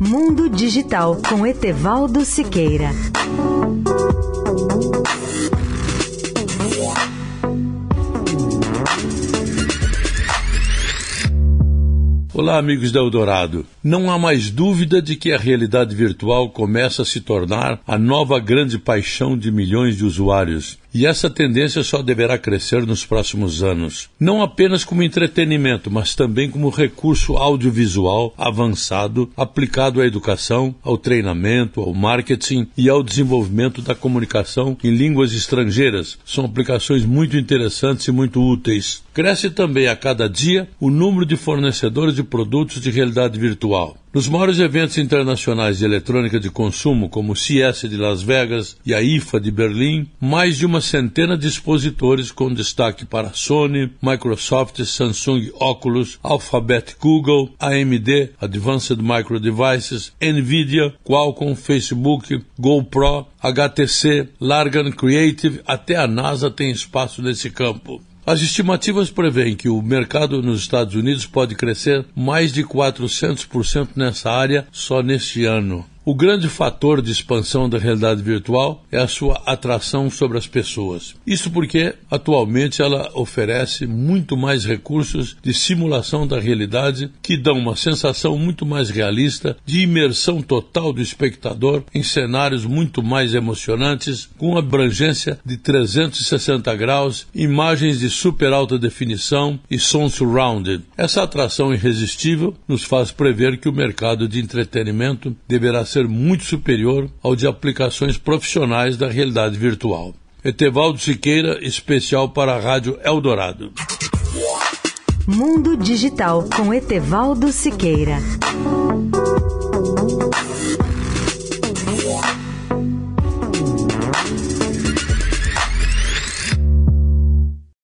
Mundo Digital com Etevaldo Siqueira. Olá, amigos da Eldorado. Não há mais dúvida de que a realidade virtual começa a se tornar a nova grande paixão de milhões de usuários. E essa tendência só deverá crescer nos próximos anos. Não apenas como entretenimento, mas também como recurso audiovisual avançado aplicado à educação, ao treinamento, ao marketing e ao desenvolvimento da comunicação em línguas estrangeiras. São aplicações muito interessantes e muito úteis. Cresce também a cada dia o número de fornecedores de produtos de realidade virtual. Nos maiores eventos internacionais de eletrônica de consumo, como o CS de Las Vegas e a IFA de Berlim, mais de uma centena de expositores com destaque para Sony, Microsoft, Samsung Oculus, Alphabet Google, AMD, Advanced Micro Devices, Nvidia, Qualcomm, Facebook, GoPro, HTC, Largan Creative, até a NASA tem espaço nesse campo. As estimativas prevêem que o mercado nos Estados Unidos pode crescer mais de 400% nessa área só neste ano. O grande fator de expansão da realidade virtual é a sua atração sobre as pessoas. Isso porque, atualmente, ela oferece muito mais recursos de simulação da realidade que dão uma sensação muito mais realista de imersão total do espectador em cenários muito mais emocionantes, com abrangência de 360 graus, imagens de super alta definição e som surrounded. Essa atração irresistível nos faz prever que o mercado de entretenimento deverá ser ser muito superior ao de aplicações profissionais da realidade virtual. Etevaldo Siqueira, especial para a Rádio Eldorado. Mundo Digital com Etevaldo Siqueira.